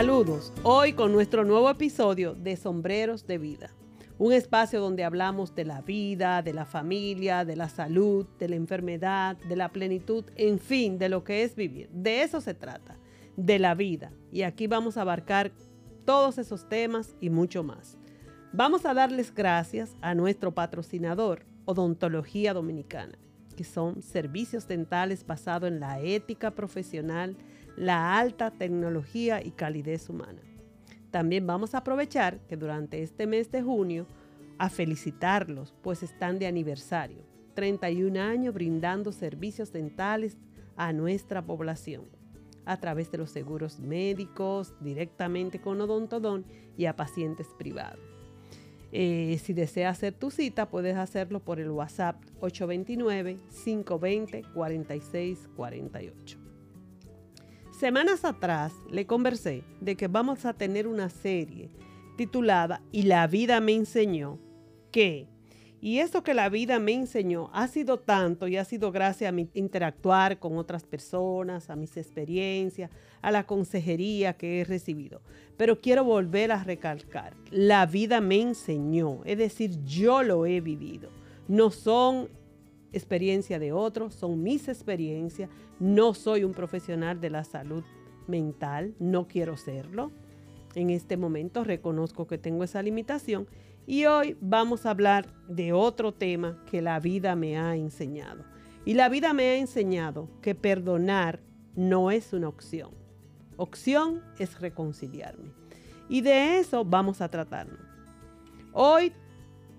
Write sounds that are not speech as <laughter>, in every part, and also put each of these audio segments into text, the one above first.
Saludos, hoy con nuestro nuevo episodio de Sombreros de Vida, un espacio donde hablamos de la vida, de la familia, de la salud, de la enfermedad, de la plenitud, en fin, de lo que es vivir. De eso se trata, de la vida. Y aquí vamos a abarcar todos esos temas y mucho más. Vamos a darles gracias a nuestro patrocinador, Odontología Dominicana, que son servicios dentales basados en la ética profesional, la alta tecnología y calidez humana. También vamos a aprovechar que durante este mes de junio a felicitarlos, pues están de aniversario. 31 años brindando servicios dentales a nuestra población a través de los seguros médicos, directamente con Odontodón y a pacientes privados. Eh, si deseas hacer tu cita, puedes hacerlo por el WhatsApp 829-520-4648. Semanas atrás le conversé de que vamos a tener una serie titulada Y la vida me enseñó que. Y eso que la vida me enseñó ha sido tanto y ha sido gracias a mi interactuar con otras personas, a mis experiencias, a la consejería que he recibido. Pero quiero volver a recalcar, la vida me enseñó, es decir, yo lo he vivido. No son experiencia de otros, son mis experiencias. No soy un profesional de la salud mental, no quiero serlo. En este momento reconozco que tengo esa limitación y hoy vamos a hablar de otro tema que la vida me ha enseñado. Y la vida me ha enseñado que perdonar no es una opción. Opción es reconciliarme. Y de eso vamos a tratarnos. Hoy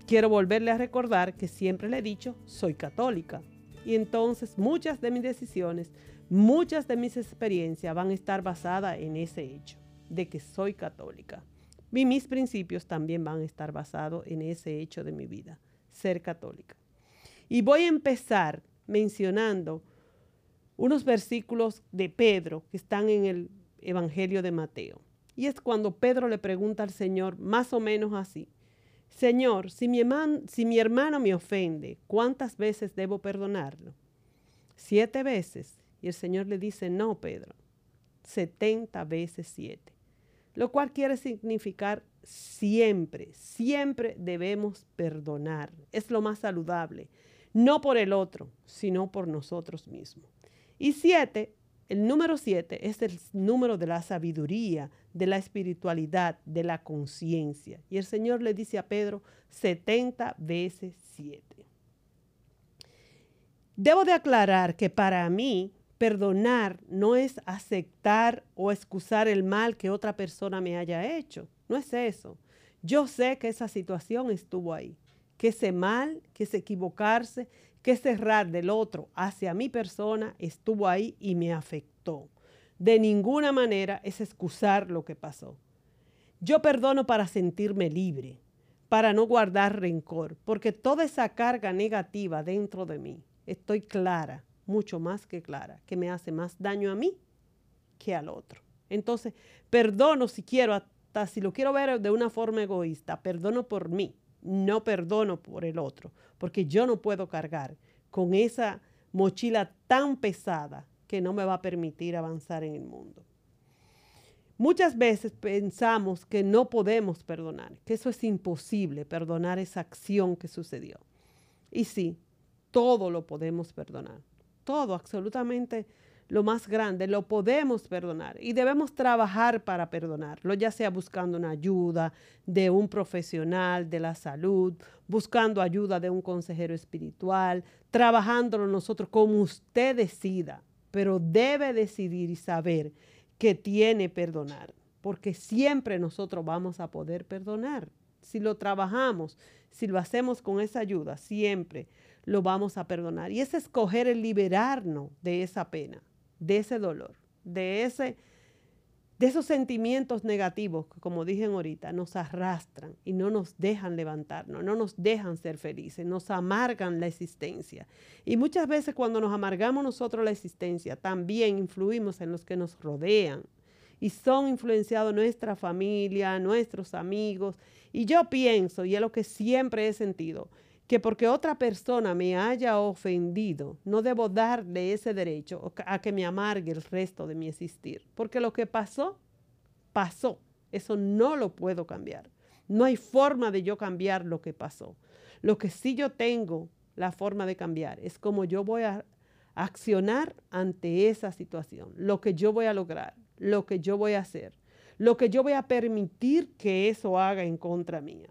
quiero volverle a recordar que siempre le he dicho, soy católica. Y entonces muchas de mis decisiones, muchas de mis experiencias van a estar basadas en ese hecho, de que soy católica. Y mis principios también van a estar basados en ese hecho de mi vida, ser católica. Y voy a empezar mencionando unos versículos de Pedro que están en el Evangelio de Mateo. Y es cuando Pedro le pregunta al Señor más o menos así, Señor, si mi, si mi hermano me ofende, ¿cuántas veces debo perdonarlo? Siete veces. Y el Señor le dice, no, Pedro, setenta veces siete. Lo cual quiere significar siempre, siempre debemos perdonar. Es lo más saludable. No por el otro, sino por nosotros mismos. Y siete el número siete es el número de la sabiduría, de la espiritualidad, de la conciencia. Y el Señor le dice a Pedro 70 veces siete. Debo de aclarar que para mí perdonar no es aceptar o excusar el mal que otra persona me haya hecho. No es eso. Yo sé que esa situación estuvo ahí, que ese mal, que ese equivocarse, que cerrar del otro hacia mi persona estuvo ahí y me afectó. De ninguna manera es excusar lo que pasó. Yo perdono para sentirme libre, para no guardar rencor, porque toda esa carga negativa dentro de mí, estoy clara, mucho más que clara, que me hace más daño a mí que al otro. Entonces, perdono si quiero, hasta si lo quiero ver de una forma egoísta, perdono por mí, no perdono por el otro, porque yo no puedo cargar con esa mochila tan pesada que no me va a permitir avanzar en el mundo. Muchas veces pensamos que no podemos perdonar, que eso es imposible, perdonar esa acción que sucedió. Y sí, todo lo podemos perdonar, todo, absolutamente lo más grande, lo podemos perdonar y debemos trabajar para perdonarlo, ya sea buscando una ayuda de un profesional de la salud, buscando ayuda de un consejero espiritual, trabajándolo nosotros como usted decida, pero debe decidir y saber que tiene perdonar, porque siempre nosotros vamos a poder perdonar. Si lo trabajamos, si lo hacemos con esa ayuda, siempre lo vamos a perdonar. Y es escoger el liberarnos de esa pena de ese dolor, de, ese, de esos sentimientos negativos que, como dije ahorita, nos arrastran y no nos dejan levantarnos, no nos dejan ser felices, nos amargan la existencia. Y muchas veces cuando nos amargamos nosotros la existencia, también influimos en los que nos rodean y son influenciados nuestra familia, nuestros amigos. Y yo pienso, y es lo que siempre he sentido, que porque otra persona me haya ofendido, no debo darle ese derecho a que me amargue el resto de mi existir. Porque lo que pasó, pasó. Eso no lo puedo cambiar. No hay forma de yo cambiar lo que pasó. Lo que sí yo tengo la forma de cambiar es como yo voy a accionar ante esa situación, lo que yo voy a lograr, lo que yo voy a hacer, lo que yo voy a permitir que eso haga en contra mía.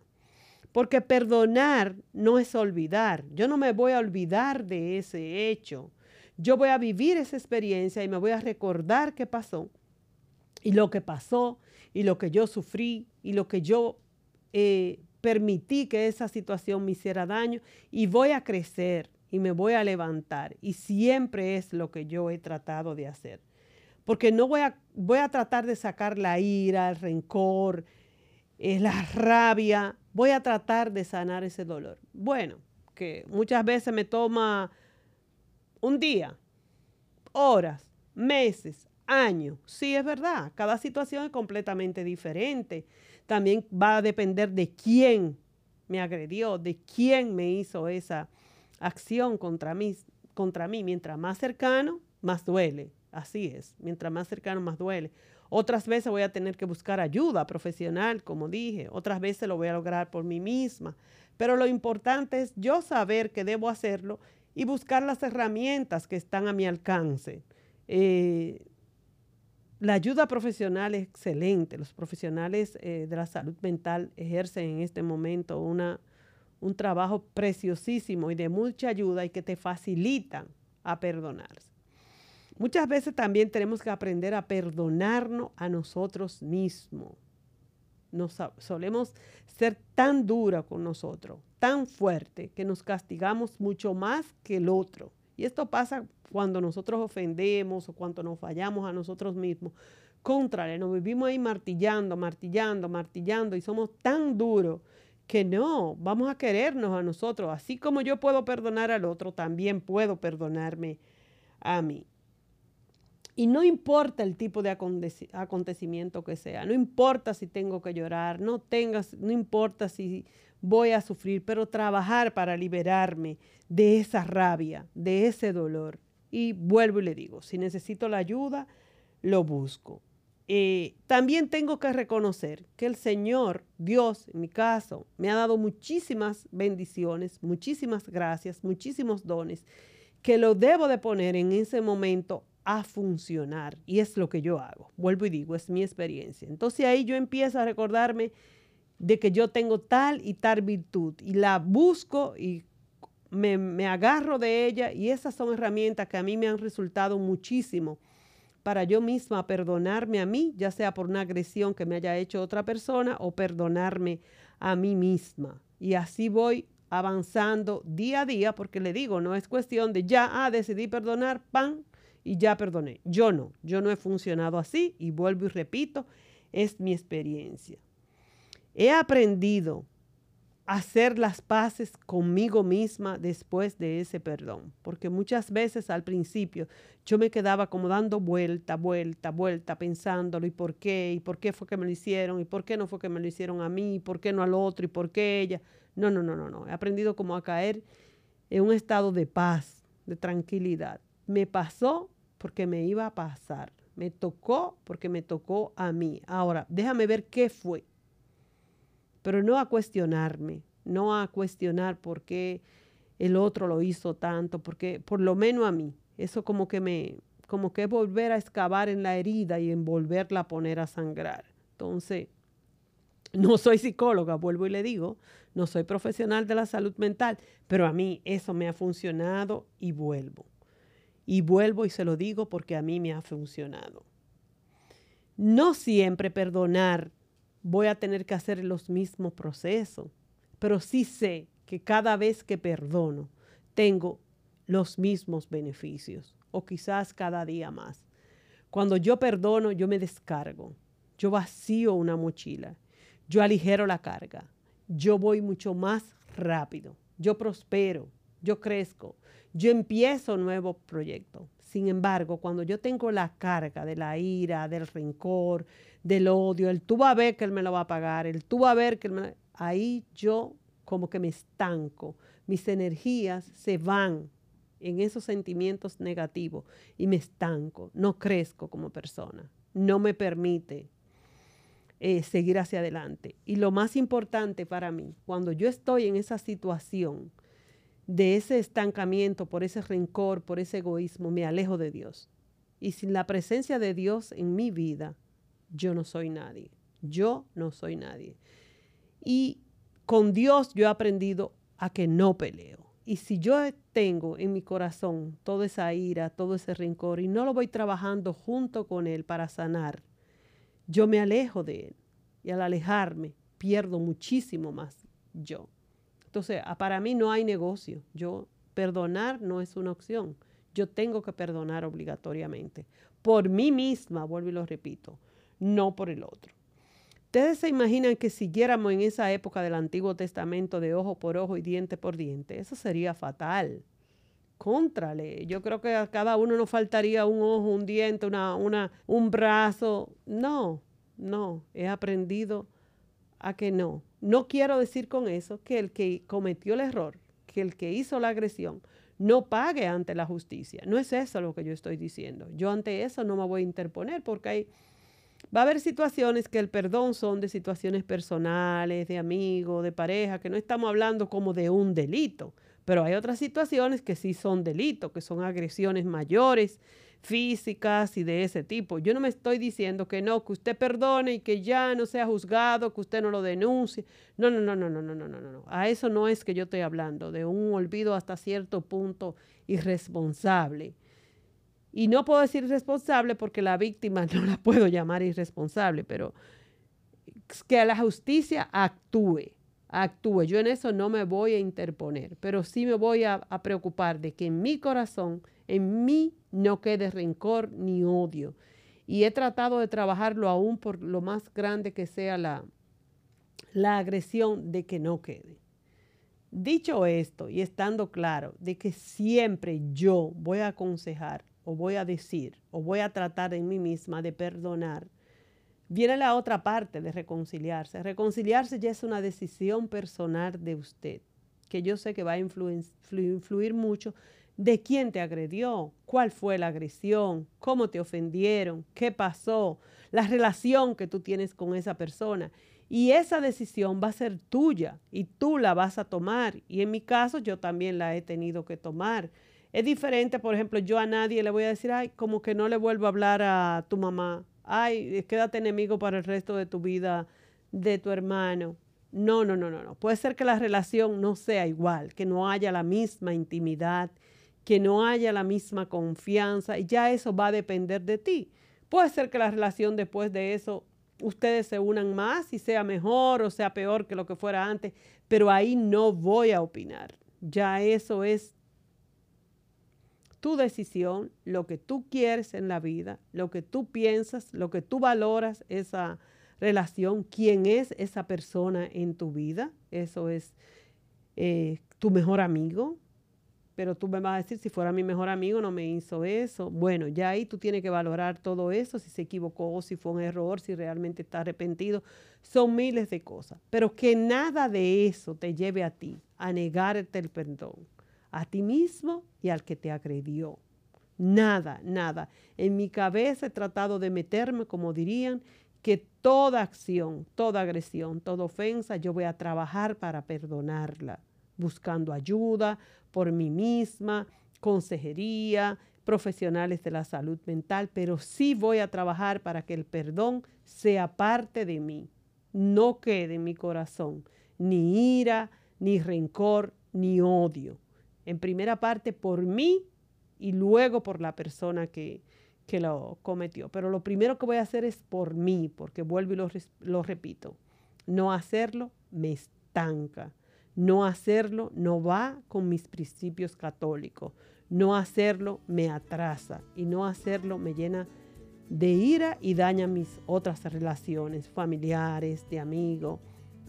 Porque perdonar no es olvidar. Yo no me voy a olvidar de ese hecho. Yo voy a vivir esa experiencia y me voy a recordar qué pasó y lo que pasó y lo que yo sufrí y lo que yo eh, permití que esa situación me hiciera daño y voy a crecer y me voy a levantar. Y siempre es lo que yo he tratado de hacer. Porque no voy a, voy a tratar de sacar la ira, el rencor, eh, la rabia. Voy a tratar de sanar ese dolor. Bueno, que muchas veces me toma un día, horas, meses, años. Sí, es verdad. Cada situación es completamente diferente. También va a depender de quién me agredió, de quién me hizo esa acción contra mí, contra mí. Mientras más cercano, más duele. Así es. Mientras más cercano, más duele. Otras veces voy a tener que buscar ayuda profesional, como dije. Otras veces lo voy a lograr por mí misma. Pero lo importante es yo saber que debo hacerlo y buscar las herramientas que están a mi alcance. Eh, la ayuda profesional es excelente. Los profesionales eh, de la salud mental ejercen en este momento una, un trabajo preciosísimo y de mucha ayuda y que te facilitan a perdonarse. Muchas veces también tenemos que aprender a perdonarnos a nosotros mismos. Nos solemos ser tan dura con nosotros, tan fuerte, que nos castigamos mucho más que el otro. Y esto pasa cuando nosotros ofendemos o cuando nos fallamos a nosotros mismos. Contrario, nos vivimos ahí martillando, martillando, martillando y somos tan duros que no, vamos a querernos a nosotros. Así como yo puedo perdonar al otro, también puedo perdonarme a mí. Y no importa el tipo de acontecimiento que sea, no importa si tengo que llorar, no, tengas, no importa si voy a sufrir, pero trabajar para liberarme de esa rabia, de ese dolor. Y vuelvo y le digo, si necesito la ayuda, lo busco. Eh, también tengo que reconocer que el Señor, Dios, en mi caso, me ha dado muchísimas bendiciones, muchísimas gracias, muchísimos dones, que lo debo de poner en ese momento a funcionar. Y es lo que yo hago. Vuelvo y digo, es mi experiencia. Entonces ahí yo empiezo a recordarme de que yo tengo tal y tal virtud y la busco y me, agarro de ella y esas son herramientas que a mí me han resultado muchísimo para yo misma perdonarme a mí, ya sea por una agresión que me haya hecho otra persona o perdonarme a mí misma. Y así voy avanzando día a día, porque le digo, no es cuestión de ya, ah, decidí perdonar, pan, y ya perdoné. Yo no, yo no he funcionado así y vuelvo y repito, es mi experiencia. He aprendido a hacer las paces conmigo misma después de ese perdón, porque muchas veces al principio yo me quedaba como dando vuelta, vuelta, vuelta, pensándolo y por qué, y por qué fue que me lo hicieron, y por qué no fue que me lo hicieron a mí, y por qué no al otro, y por qué ella. No, no, no, no, no. He aprendido como a caer en un estado de paz, de tranquilidad. Me pasó porque me iba a pasar. Me tocó porque me tocó a mí. Ahora, déjame ver qué fue pero no a cuestionarme, no a cuestionar por qué el otro lo hizo tanto, porque por lo menos a mí, eso como que me, como que volver a excavar en la herida y en volverla a poner a sangrar. Entonces, no soy psicóloga, vuelvo y le digo, no soy profesional de la salud mental, pero a mí eso me ha funcionado y vuelvo. Y vuelvo y se lo digo porque a mí me ha funcionado. No siempre perdonar voy a tener que hacer los mismos procesos, pero sí sé que cada vez que perdono tengo los mismos beneficios o quizás cada día más. Cuando yo perdono, yo me descargo, yo vacío una mochila, yo aligero la carga, yo voy mucho más rápido, yo prospero, yo crezco, yo empiezo un nuevo proyecto. Sin embargo, cuando yo tengo la carga de la ira, del rencor, del odio, el tú vas a ver que él me lo va a pagar, el tú vas a ver que él me... ahí yo como que me estanco, mis energías se van en esos sentimientos negativos y me estanco, no crezco como persona, no me permite eh, seguir hacia adelante. Y lo más importante para mí, cuando yo estoy en esa situación de ese estancamiento, por ese rencor, por ese egoísmo, me alejo de Dios. Y sin la presencia de Dios en mi vida, yo no soy nadie. Yo no soy nadie. Y con Dios yo he aprendido a que no peleo. Y si yo tengo en mi corazón toda esa ira, todo ese rencor y no lo voy trabajando junto con Él para sanar, yo me alejo de Él. Y al alejarme, pierdo muchísimo más yo. Entonces, para mí no hay negocio. Yo perdonar no es una opción. Yo tengo que perdonar obligatoriamente. Por mí misma, vuelvo y lo repito, no por el otro. Ustedes se imaginan que siguiéramos en esa época del Antiguo Testamento de ojo por ojo y diente por diente. Eso sería fatal. Contrale. Yo creo que a cada uno nos faltaría un ojo, un diente, una, una, un brazo. No, no. He aprendido a que no. No quiero decir con eso que el que cometió el error, que el que hizo la agresión, no pague ante la justicia. No es eso lo que yo estoy diciendo. Yo ante eso no me voy a interponer porque hay, va a haber situaciones que el perdón son de situaciones personales, de amigos, de pareja, que no estamos hablando como de un delito, pero hay otras situaciones que sí son delitos, que son agresiones mayores, físicas y de ese tipo. Yo no me estoy diciendo que no, que usted perdone y que ya no sea juzgado, que usted no lo denuncie. No, no, no, no, no, no, no, no, no. A eso no es que yo estoy hablando, de un olvido hasta cierto punto irresponsable. Y no puedo decir irresponsable porque la víctima <laughs> no la puedo llamar irresponsable, pero que la justicia actúe, actúe. Yo en eso no me voy a interponer, pero sí me voy a, preocupar de que en mi corazón en mí no quede rencor ni odio. Y he tratado de trabajarlo aún por lo más grande que sea la, la agresión de que no quede. Dicho esto y estando claro de que siempre yo voy a aconsejar o voy a decir o voy a tratar en mí misma de perdonar, viene la otra parte de reconciliarse. Reconciliarse ya es una decisión personal de usted, que yo sé que va a influir, mucho de quién te agredió, cuál fue la agresión, cómo te ofendieron, qué pasó, la relación que tú tienes con esa persona. Y esa decisión va a ser tuya y tú la vas a tomar. Y en mi caso yo también la he tenido que tomar. Es diferente, por ejemplo, yo a nadie le voy a decir, ay, como que no le vuelvo a hablar a tu mamá. Ay, quédate enemigo para el resto de tu vida de tu hermano. No, no, no, no, no. Puede ser que la relación no sea igual, que no haya la misma intimidad, que no haya la misma confianza y ya eso va a depender de ti. Puede ser que la relación después de eso ustedes se unan más y sea mejor o sea peor que lo que fuera antes, pero ahí no voy a opinar. Ya eso es tu decisión, lo que tú quieres en la vida, lo que tú piensas, lo que tú valoras esa relación, quién es esa persona en tu vida. Eso es eh, tu mejor amigo, pero tú me vas a decir, si fuera mi mejor amigo no me hizo eso. Bueno, ya ahí tú tienes que valorar todo eso, si se equivocó, si fue un error, si realmente está arrepentido. Son miles de cosas, pero que nada de eso te lleve a ti a negarte el perdón, a ti mismo y al que te agredió. Nada, nada. En mi cabeza he tratado de meterme, como dirían, que toda acción, toda agresión, toda ofensa, yo voy a trabajar para perdonarla buscando ayuda por mí misma, consejería, profesionales de la salud mental, pero sí voy a trabajar para que el perdón sea parte de mí, no quede en mi corazón ni ira, ni rencor, ni odio. En primera parte por mí y luego por la persona que, que lo cometió. Pero lo primero que voy a hacer es por mí, porque vuelvo y lo, repito, no hacerlo me estanca no hacerlo no va con mis principios católicos. No hacerlo me atrasa y no hacerlo me llena de ira y daña mis otras relaciones familiares, de amigos,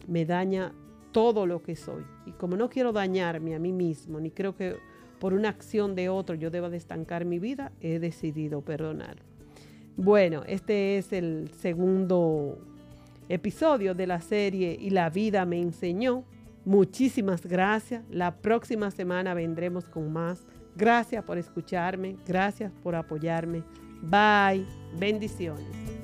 me daña todo lo que soy. Y como no quiero dañarme a mí mismo, ni creo que por una acción de otro yo deba de estancar mi vida, he decidido perdonar. Bueno, este es el segundo episodio de la serie Y la vida me enseñó. Muchísimas gracias. La próxima semana vendremos con más. Gracias por escucharme. Gracias por apoyarme. Bye. Bendiciones.